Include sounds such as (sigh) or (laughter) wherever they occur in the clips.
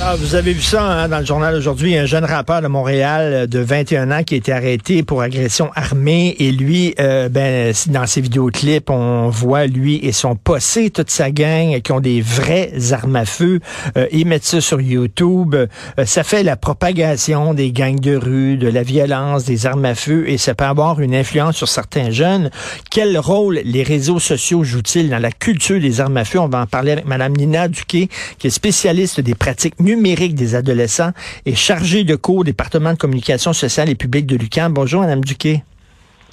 Ah, vous avez vu ça hein, dans le journal aujourd'hui, un jeune rappeur de Montréal euh, de 21 ans qui a été arrêté pour agression armée et lui, euh, ben, dans ses vidéoclips, on voit lui et son possé, toute sa gang qui ont des vraies armes à feu. Euh, ils mettent ça sur YouTube. ça fait la propagation des gangs de rue, de la violence, des armes à feu et ça peut avoir une influence sur certains jeunes. Quel rôle les réseaux sociaux jouent-ils dans la culture des armes à feu? On va en parler avec Mme Nina Duquet, qui est spécialiste des pratiques numérique des adolescents et chargé de cours au département de communication sociale et publique de l'UQAM. Bonjour, Mme Duquet.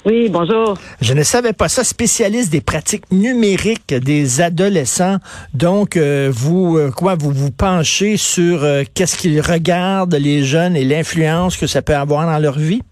Oui, bonjour. Je ne savais pas ça, spécialiste des pratiques numériques des adolescents. Donc, euh, vous, euh, quoi, vous vous penchez sur euh, qu'est-ce qu'ils regardent, les jeunes, et l'influence que ça peut avoir dans leur vie?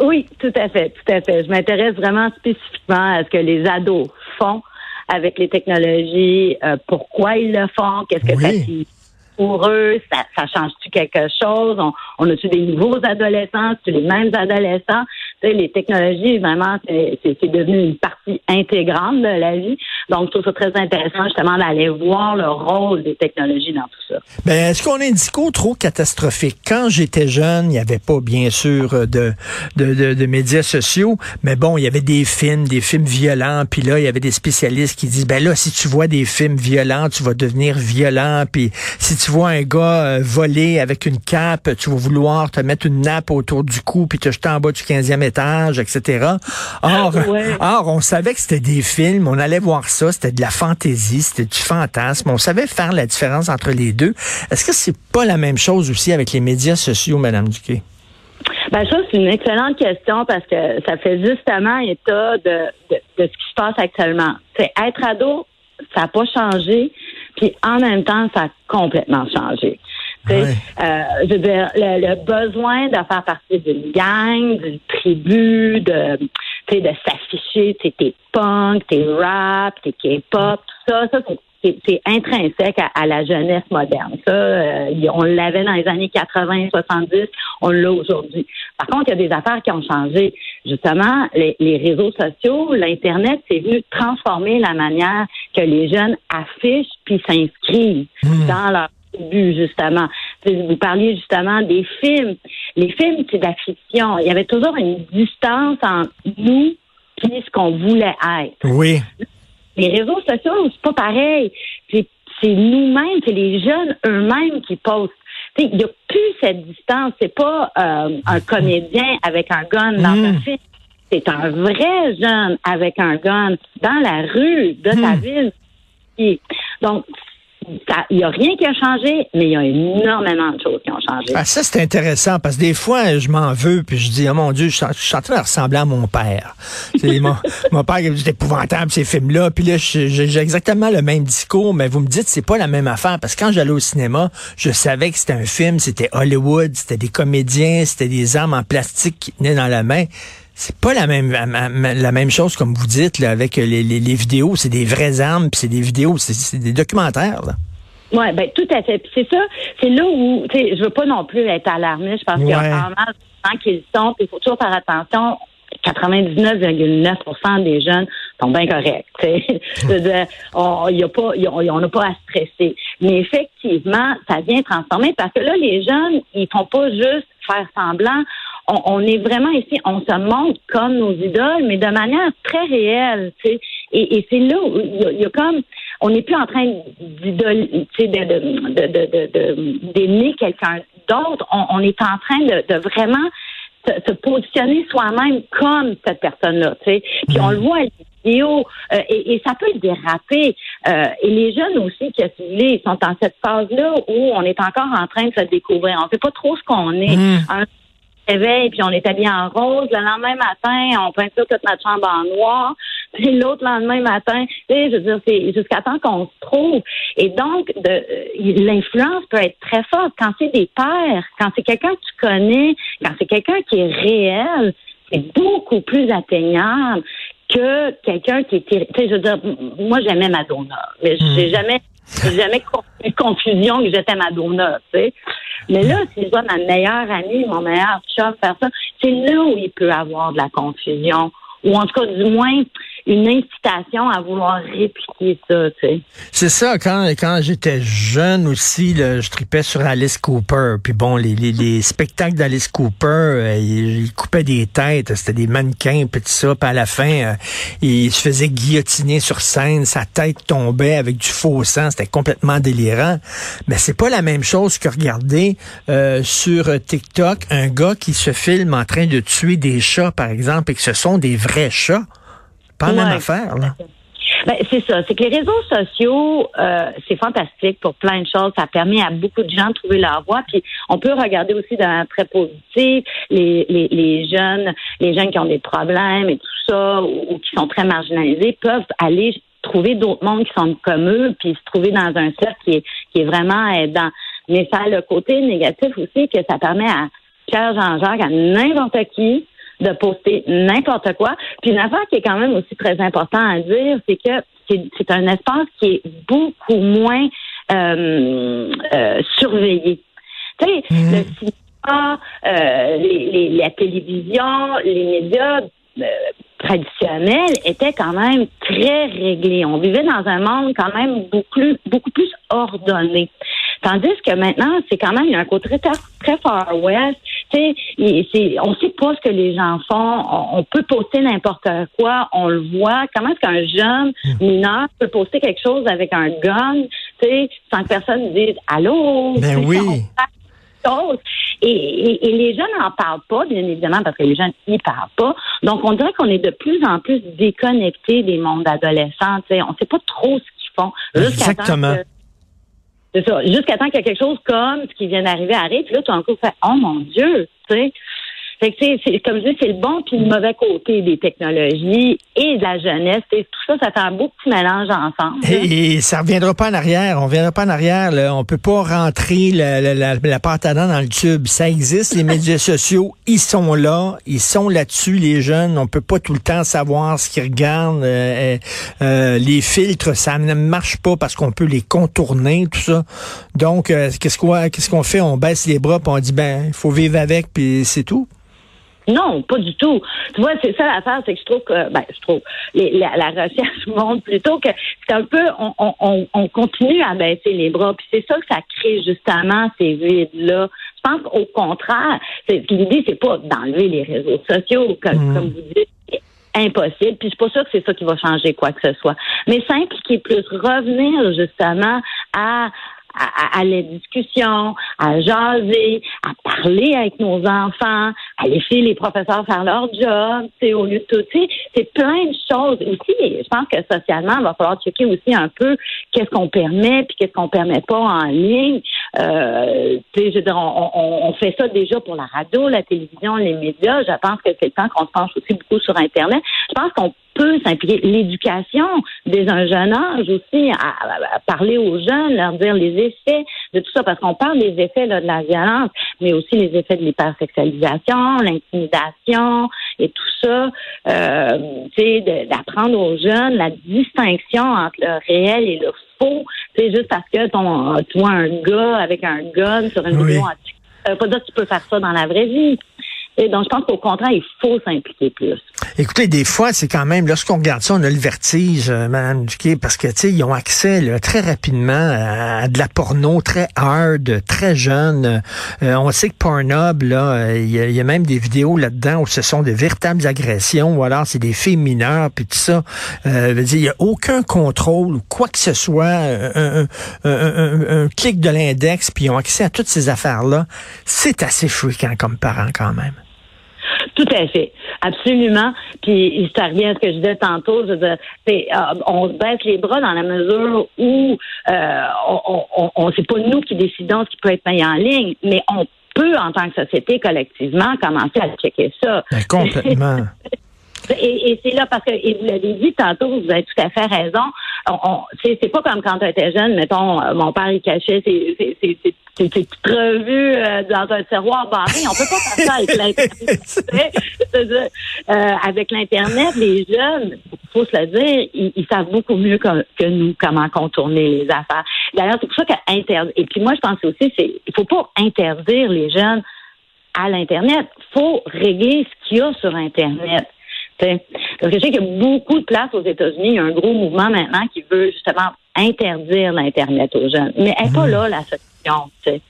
Oui, tout à fait, tout à fait. Je m'intéresse vraiment spécifiquement à ce que les ados font avec les technologies, pourquoi ils le font, qu'est-ce que ça signifie pour eux? Ça, ça change-tu quelque chose? On, on a-tu des nouveaux adolescents? tu les mêmes adolescents? Les technologies, vraiment, c'est devenu une partie intégrante de la vie. Donc, je trouve ça très intéressant, justement, d'aller voir le rôle des technologies dans tout ça. Ben, est-ce qu'on a un discours trop catastrophique? Quand j'étais jeune, il n'y avait pas, bien sûr, de, de, de, de, médias sociaux, mais bon, il y avait des films, des films violents, puis là, il y avait des spécialistes qui disent, ben là, si tu vois des films violents, tu vas devenir violent, puis si tu tu vois un gars euh, voler avec une cape, tu vas vouloir te mettre une nappe autour du cou puis te jeter en bas du 15e étage, etc. Or, or on savait que c'était des films, on allait voir ça, c'était de la fantaisie, c'était du fantasme, on savait faire la différence entre les deux. Est-ce que c'est pas la même chose aussi avec les médias sociaux, Madame Duquet? Ben ça, c'est une excellente question parce que ça fait justement état de, de, de ce qui se passe actuellement. C'est être ado, ça n'a pas changé. Puis en même temps, ça a complètement changé. Euh, je veux dire, le, besoin de faire partie d'une gang, d'une tribu, de, de s'afficher, t'es punk, t'es rap, t'es K-pop, tout ça, ça c'est intrinsèque à, la jeunesse moderne. Ça, euh, on l'avait dans les années 80, 70, on l'a aujourd'hui. Par contre, il y a des affaires qui ont changé. Justement, les, réseaux sociaux, l'Internet, c'est venu transformer la manière que les jeunes affichent puis s'inscrivent hmm. dans leur but, justement. Vous parliez justement des films. Les films, c'est de la fiction. Il y avait toujours une distance entre nous et ce qu'on voulait être. Oui. Les réseaux sociaux, c'est pas pareil. C'est nous-mêmes, c'est les jeunes eux-mêmes qui postent. Il n'y a plus cette distance. C'est pas euh, un comédien avec un gun dans un hmm. film. C'est un vrai jeune avec un gun dans la rue de sa hmm. ville. donc, il n'y a rien qui a changé, mais il y a énormément de choses qui ont changé. Ah, ça, c'est intéressant parce que des fois, je m'en veux puis je dis, oh mon Dieu, je, suis en train de ressembler à mon père. mon, (laughs) mon père, c'est épouvantable ces films-là. Puis là, j'ai exactement le même discours, mais vous me dites, c'est pas la même affaire parce que quand j'allais au cinéma, je savais que c'était un film, c'était Hollywood, c'était des comédiens, c'était des armes en plastique qui tenaient dans la main c'est pas la même la même chose comme vous dites là, avec les, les, vidéos, c'est des vraies armes, puis c'est des vidéos, c'est des documentaires. Là. Oui, ben tout à fait. c'est ça, c'est là où, tu sais, je veux pas non plus être alarmiste. Je pense qu'il y a pas mal de gens qui le sont. Il faut toujours faire attention. 99,9% des jeunes sont bien corrects. (laughs) on n'a pas, on n'a pas à stresser. Mais effectivement, ça vient transformer parce que là, les jeunes, ils font pas juste faire semblant on, est vraiment ici, on se montre comme nos idoles, mais de manière très réelle, tu sais. Et, c'est là où il y, a, comme, on n'est plus en train d'idole, sais, de, d'aimer quelqu'un d'autre. On, est en train de, vraiment se, positionner soi-même comme cette personne-là, tu sais. Puis on le voit à la vidéo, euh, et, ça peut déraper. Euh, et les jeunes aussi qui ils sont dans cette phase-là où on est encore en train de se découvrir. On ne sait pas trop ce qu'on est. Mmh réveille, puis on est habillé en rose. Le lendemain matin, on peinture toute notre chambre en noir. (laughs) Puis l'autre lendemain matin, je veux dire, c'est jusqu'à temps qu'on se trouve. Et donc, de, l'influence peut être très forte. Quand c'est des pères, quand c'est quelqu'un que tu connais, quand c'est quelqu'un qui est réel, c'est beaucoup plus atteignable que quelqu'un qui est... Tu sais, je veux dire, moi, j'aimais Madonna, mais j'ai hmm. jamais j'ai jamais eu confusion que j'étais Madonna, tu sais. Mais là, si je ma meilleure amie, mon meilleur chum faire ça, c'est là où il peut avoir de la confusion, ou en tout cas du moins une incitation à vouloir répliquer ça. Tu sais. C'est ça. Quand quand j'étais jeune aussi, je tripais sur Alice Cooper. Puis bon, les, les, les spectacles d'Alice Cooper, euh, il, des têtes. C'était des mannequins, puis tout ça. Puis à la fin, euh, il se faisait guillotiner sur scène. Sa tête tombait avec du faux sang. C'était complètement délirant. Mais c'est pas la même chose que regarder euh, sur TikTok un gars qui se filme en train de tuer des chats, par exemple, et que ce sont des vrais chats. Pas la même affaire, là. Ben, c'est ça. C'est que les réseaux sociaux, euh, c'est fantastique pour plein de choses. Ça permet à beaucoup de gens de trouver leur voie. Puis on peut regarder aussi d'un très positif les, les, les jeunes, les jeunes qui ont des problèmes et tout ça, ou, qui sont très marginalisés, peuvent aller trouver d'autres mondes qui sont comme eux, puis se trouver dans un cercle qui est, qui est vraiment aidant. Mais ça a le côté négatif aussi que ça permet à Pierre Jean-Jacques, à n'importe qui, de poster n'importe quoi. Puis une affaire qui est quand même aussi très important à dire, c'est que c'est un espace qui est beaucoup moins euh, euh, surveillé. Tu sais, mmh. le cinéma, euh, les, les, la télévision, les médias traditionnels étaient quand même très réglés. On vivait dans un monde quand même beaucoup plus, beaucoup plus ordonné. Tandis que maintenant, c'est quand même, il y a un côté très, très far west. Tu sais, on sait pas ce que les gens font. On, peut poster n'importe quoi. On le voit. Comment est-ce qu'un jeune hmm. mineur peut poster quelque chose avec un gun, tu sais, sans que personne dise allô? Ben oui. Et, les jeunes n'en parlent pas, bien évidemment, parce que les jeunes n'y parlent pas. Donc, on dirait qu'on est de plus en plus déconnectés des mondes adolescents. On ne sait pas trop ce qu'ils font. Exactement. C'est ça. Jusqu'à temps qu'il y a quelque chose comme ce qui vient d'arriver arrive, puis là, tout d'un coup, fait Oh mon Dieu, tu sais. Fait que, c'est, comme je dis, c'est le bon puis le mauvais côté des technologies et de la jeunesse. tout ça, ça fait un beau petit mélange ensemble. Et, ça reviendra pas en arrière. On reviendra pas en arrière. Là. On peut pas rentrer la, la, la, la pâte à dents dans le tube. Ça existe, les médias (laughs) sociaux. Ils sont là. Ils sont là-dessus, les jeunes. On peut pas tout le temps savoir ce qu'ils regardent. Euh, euh, euh les filtres, ça ne marche pas parce qu'on peut les contourner, tout ça. Donc, euh, qu'est-ce qu'on qu'est-ce qu'on fait? On baisse les bras puis on dit, ben, il faut vivre avec, puis c'est tout. Non, pas du tout. Tu vois, c'est ça l'affaire, c'est que je trouve que, ben, je trouve, la, recherche (laughs) montre plutôt que c'est un peu, on, on, on continue à baisser les bras, puis c'est ça que ça crée justement ces vides-là. Je pense qu'au contraire, l'idée, c'est pas d'enlever les réseaux sociaux, comme, mmh. comme vous dites, impossible. Puis je suis pas sûre que c'est ça qui va changer quoi que ce soit. Mais s'impliquer plus, revenir justement à à, à, la discussion, à jaser, à parler avec nos enfants, à laisser les professeurs faire leur job, c'est au lieu de tout, c'est plein de choses. Aussi, je pense que socialement, il va falloir checker aussi un peu qu'est-ce qu'on permet puis qu'est-ce qu'on permet pas en ligne. Euh, je veux dire, on, on, on, fait ça déjà pour la radio, la télévision, les médias. Je pense que c'est le temps qu'on se penche aussi beaucoup sur Internet. Je pense qu'on peut s'impliquer. L'éducation dès un jeune âge aussi, à, parler aux jeunes, leur dire les effets de tout ça, parce qu'on parle des effets de la violence, mais aussi les effets de l'hypersexualisation, l'intimidation et tout ça. Euh, d'apprendre aux jeunes la distinction entre le réel et le faux. C'est juste parce que ton, tu vois un gars avec un gun sur une vidéo, ça veut pas dire que tu peux faire ça dans la vraie vie. Et donc, je pense qu'au contraire, il faut s'impliquer plus. Écoutez, des fois, c'est quand même, lorsqu'on regarde ça, on a le vertige, euh, Mme Duquet, parce que, tu sais, ils ont accès très rapidement à, de la porno très hard, très jeune. Euh, on sait que Pornhub, là, il y, a même des vidéos là-dedans où ce sont de véritables agressions, ou alors c'est des filles mineures, puis tout ça. Euh, il n'y a aucun contrôle ou quoi que ce soit, un, un clic de l'index, puis ils ont accès à toutes ces affaires-là. C'est assez fréquent comme parent quand même. Tout à fait. Absolument. Puis ça revient à ce que je disais tantôt. Je veux euh, on se baisse les bras dans la mesure où euh, on, on, on c'est pas nous qui décidons ce qui peut être payé en ligne, mais on peut, en tant que société, collectivement, commencer à checker ça. Ben, complètement. (laughs) Et, et c'est là parce que, et vous l'avez dit tantôt, vous avez tout à fait raison. On, c'est pas comme quand tu étais jeune, mettons, euh, mon père il cachait ses, ses, ses, ses petites revues euh, dans un tiroir barré. On peut pas faire ça avec (laughs) l'internet. euh, avec l'internet, les jeunes, faut se le dire, ils, savent beaucoup mieux que, que, nous comment contourner les affaires. D'ailleurs, c'est pour ça qu'interdire. Et puis moi, je pense aussi, c'est il faut pas interdire les jeunes à l'internet. Faut régler ce qu'il y a sur internet. Parce que je sais qu'il y a beaucoup de place aux États-Unis. Il y a un gros mouvement maintenant qui veut justement interdire l'Internet aux jeunes. Mais elle n'est pas hmm. là, la solution. Tu sais.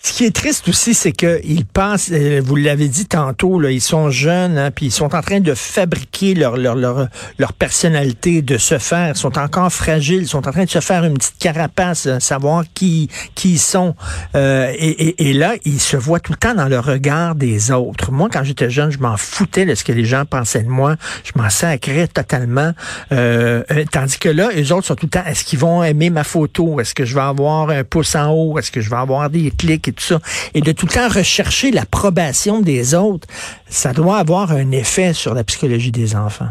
Ce qui est triste aussi, c'est qu'ils pensent, euh, vous l'avez dit tantôt, là, ils sont jeunes, hein, puis ils sont en train de fabriquer leur, leur, leur, leur personnalité, de se faire, ils sont encore fragiles, ils sont en train de se faire une petite carapace, euh, savoir qui, qui ils sont. Euh, et, et, et, là, ils se voient tout le temps dans le regard des autres. Moi, quand j'étais jeune, je m'en foutais de ce que les gens pensaient de moi. Je m'en sacrais totalement. Euh, tandis que là, les autres sont tout le temps, est-ce qu'ils vont aimer ma photo? Est-ce que je vais avoir un pouce en haut? Est-ce que je vais avoir des clics? Et de tout le temps rechercher l'approbation des autres, ça doit avoir un effet sur la psychologie des enfants.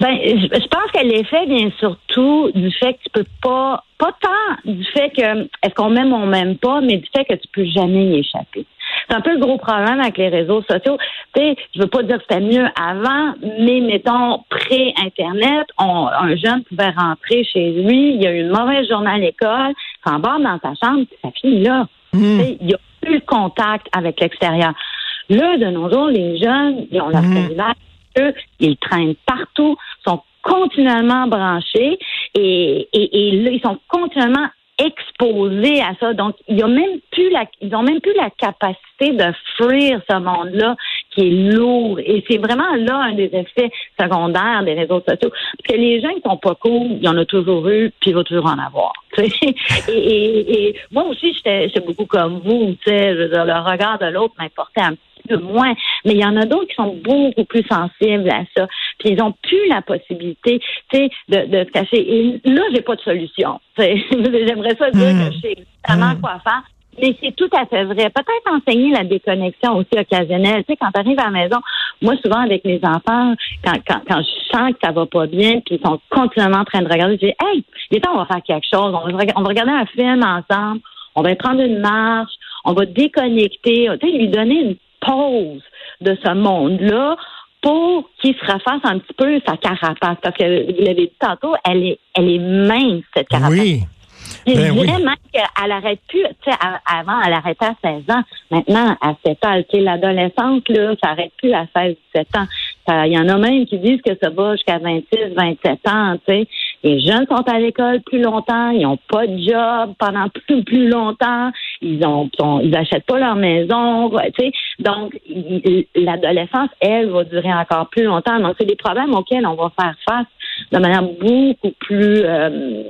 Ben, je pense que l'effet vient surtout du fait que tu peux pas, pas tant du fait que est-ce qu'on m'aime ou on m'aime pas, mais du fait que tu peux jamais y échapper. C'est un peu le gros problème avec les réseaux sociaux. Tu sais, je veux pas dire que c'était mieux avant, mais mettons, pré-Internet, un jeune pouvait rentrer chez lui, il a eu une mauvaise journée à l'école, s'embarque dans sa chambre, ça finit là. Hmm. Il n'y a plus de contact avec l'extérieur. Là, de nos jours, les jeunes, ils ont leur mmh. cellulaire, eux, ils traînent partout, sont continuellement branchés et, et, et là, ils sont continuellement exposés à ça. Donc, il y a même plus la, ils ont même plus la capacité de fuir ce monde-là qui est lourd. Et c'est vraiment là un des effets secondaires des réseaux sociaux. Parce que les gens qui sont pas cool, il y en a toujours eu, puis il va toujours en avoir. (laughs) et, et, moi aussi, j'étais beaucoup comme vous. Tu sais, le regard de l'autre m'importait un petit peu moins. Mais il y en a d'autres qui sont beaucoup plus sensibles à ça. Puis ils ont plus la possibilité, tu sais, de, de se cacher. Et là, j'ai pas de solution. (laughs) J'aimerais ça dire que je sais exactement mmh. quoi faire. Mais c'est tout à fait vrai. Peut-être enseigner la déconnexion aussi occasionnelle. Tu sais, quand tu arrives à la maison, moi, souvent avec mes enfants, quand, quand, quand je sens que ça va pas bien, puis ils sont continuellement en train de regarder, je dis, hey, il on va faire quelque chose. On va, on va regarder un film ensemble. On va prendre une marche. On va déconnecter. Tu sais, lui donner une pause de ce monde-là pour qu'il se refasse un petit peu sa carapace. Parce que, vous l'avez dit tantôt, elle est, elle est mince, cette carapace. Oui. Je ben dirais même qu'elle arrête plus, tu sais, avant, elle arrêtait à 16 ans. Maintenant, à 7 ans, tu sais, l'adolescence, là, ça arrête plus à 16, 17 ans. Il y en a même qui disent que ça va jusqu'à 26, 27 ans, tu sais. Les jeunes sont à l'école plus longtemps, ils n'ont pas de job pendant plus, plus longtemps, ils ont, ils achètent pas leur maison, tu sais. Donc, l'adolescence, elle, va durer encore plus longtemps. Donc, c'est des problèmes auxquels on va faire face de manière beaucoup plus euh,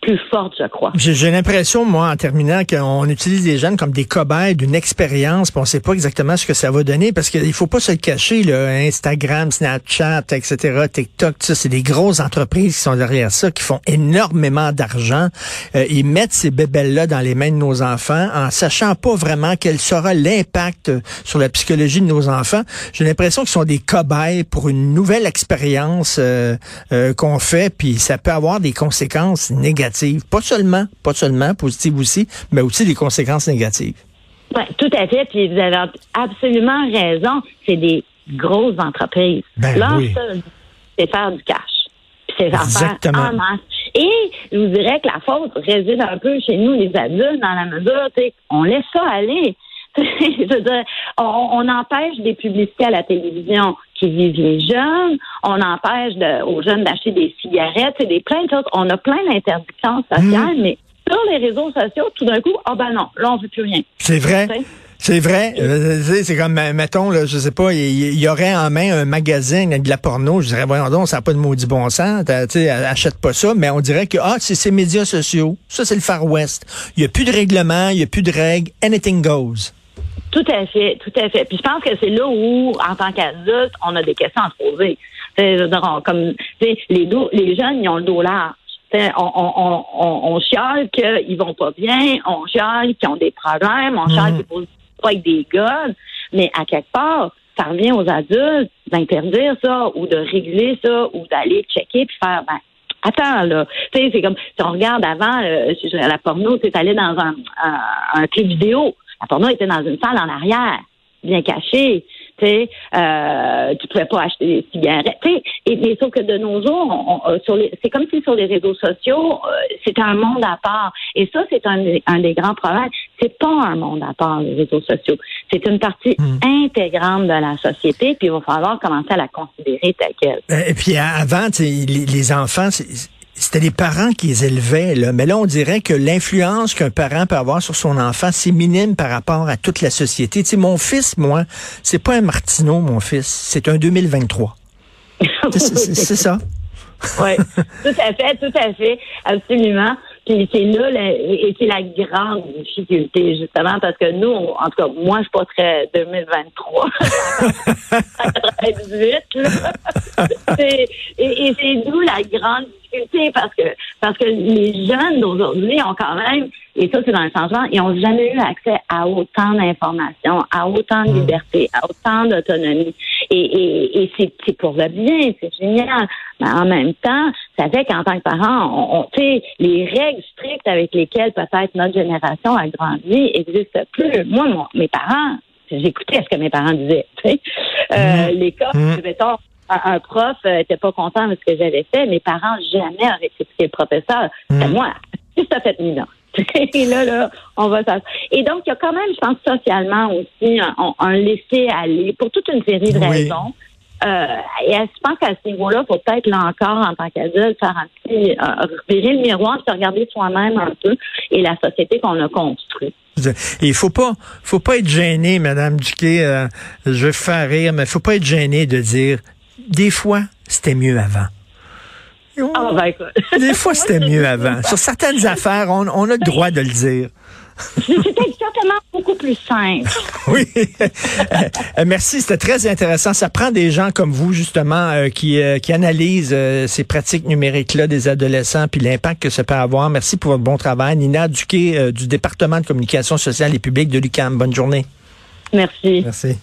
plus forte, je crois. J'ai l'impression, moi, en terminant, qu'on utilise les jeunes comme des cobayes d'une expérience, on ne sait pas exactement ce que ça va donner, parce qu'il faut pas se le cacher, là, Instagram, Snapchat, etc., TikTok, ça, c'est des grosses entreprises qui sont derrière ça, qui font énormément d'argent. Euh, ils mettent ces bébelles-là dans les mains de nos enfants en sachant pas vraiment quel sera l'impact sur la psychologie de nos enfants. J'ai l'impression qu'ils sont des cobayes pour une nouvelle expérience euh, euh, qu'on fait, puis ça peut avoir des conséquences négatives. Pas seulement, pas seulement positives aussi, mais aussi des conséquences négatives. Oui, tout à fait. Puis vous avez absolument raison. C'est des grosses entreprises. Ben Là, c'est faire du cash. C'est faire en masse. Et je vous dirais que la faute réside un peu chez nous, les adultes, dans la mesure, on laisse ça aller. (laughs) je veux dire, on, empêche des publicités à la télévision qui visent les jeunes, on empêche aux jeunes d'acheter des cigarettes, et des plein de choses. On a plein d'interdictions sociales, mmh. mais sur les réseaux sociaux, tout d'un coup, oh ben non, là on veut plus rien. C'est vrai. C'est vrai. Euh, c'est comme, mettons, là, je sais pas, il y, aurait en main un magazine avec de la porno. Je dirais, voyons donc, ça n'a pas de maudit bon sens. Tu achète pas ça. Mais on dirait que, ah, c'est ces médias sociaux. Ça, c'est le Far West. Il n'y a plus de règlement, il n'y a plus de règles. Anything goes. Tout à fait, tout à fait. Puis je pense que c'est là où, en tant qu'adulte, on a des questions à se poser. comme les, les jeunes, ils ont le dos large. On, on, on, on, chiale qu'ils vont pas bien, on chiale qu'ils ont des problèmes, on chiale mm. qu'ils posent pas avec des gars, mais à quelque part, ça revient aux adultes d'interdire ça ou de régler ça ou d'aller checker puis faire ben attends là tu sais c'est comme si on regarde avant euh, la porno tu allé dans un, un, un clip vidéo la porno était dans une salle en arrière, bien cachée. Tu sais, euh, tu pouvais pas acheter des cigarettes. et, mais sauf que de nos jours, euh, sur les, c'est comme si sur les réseaux sociaux, euh, c'était un monde à part. Et ça, c'est un, un des grands problèmes. C'est pas un monde à part, les réseaux sociaux. C'est une partie hmm. intégrante de la société, puis il va falloir commencer à la considérer telle quelle. Euh, et puis avant, les, les enfants, c'était les parents qui les élevaient, là. mais là, on dirait que l'influence qu'un parent peut avoir sur son enfant, c'est minime par rapport à toute la société. Tu sais, mon fils, moi, c'est pas un Martineau, mon fils, c'est un 2023. (laughs) c'est ça. (laughs) oui, tout à fait, tout à fait, absolument. Puis c'est là, et c'est la grande difficulté, justement, parce que nous, en tout cas, moi, je suis pas très 2023, 98, (laughs) et, et c'est d'où la grande difficulté, parce que parce que les jeunes d'aujourd'hui ont quand même, et ça c'est dans le changement, ils ont jamais eu accès à autant d'informations, à autant de mm. liberté, à autant d'autonomie. Et, et, et c'est pour le bien, c'est génial. Mais en même temps, ça fait qu'en tant que parent, on, on les règles strictes avec lesquelles peut-être notre génération a grandi n'existent plus. Moi, mes parents, j'écoutais ce que mes parents disaient. Euh, mmh. L'école, mmh. mettons, un, prof n'était pas content de ce que j'avais fait. Mes parents jamais auraient critiqué le professeur. C'est mmh. moi. (laughs) Si ça fait une (laughs) Et là, là, on va ça. Et donc, il y a quand même, je pense, socialement aussi, un, un laisser-aller pour toute une série de raisons. Euh, et je pense qu'à ce niveau-là, il faut peut-être là encore, en tant qu'adulte, faire un petit euh, le miroir, se regarder soi-même un peu et la société qu'on a construite. Il faut pas, faut pas être gêné, Madame Duquet. Euh, je vais faire rire, mais faut pas être gêné de dire des fois c'était mieux avant. Oh, ben, des fois c'était mieux avant. Sur certaines affaires, on, on a le droit de le dire. C'était certainement beaucoup plus simple. (laughs) oui. Euh, merci, c'était très intéressant. Ça prend des gens comme vous, justement, euh, qui, euh, qui analysent ces pratiques numériques-là des adolescents puis l'impact que ça peut avoir. Merci pour votre bon travail. Nina Duquet du département de communication sociale et publique de l'UCAM. Bonne journée. Merci. Merci.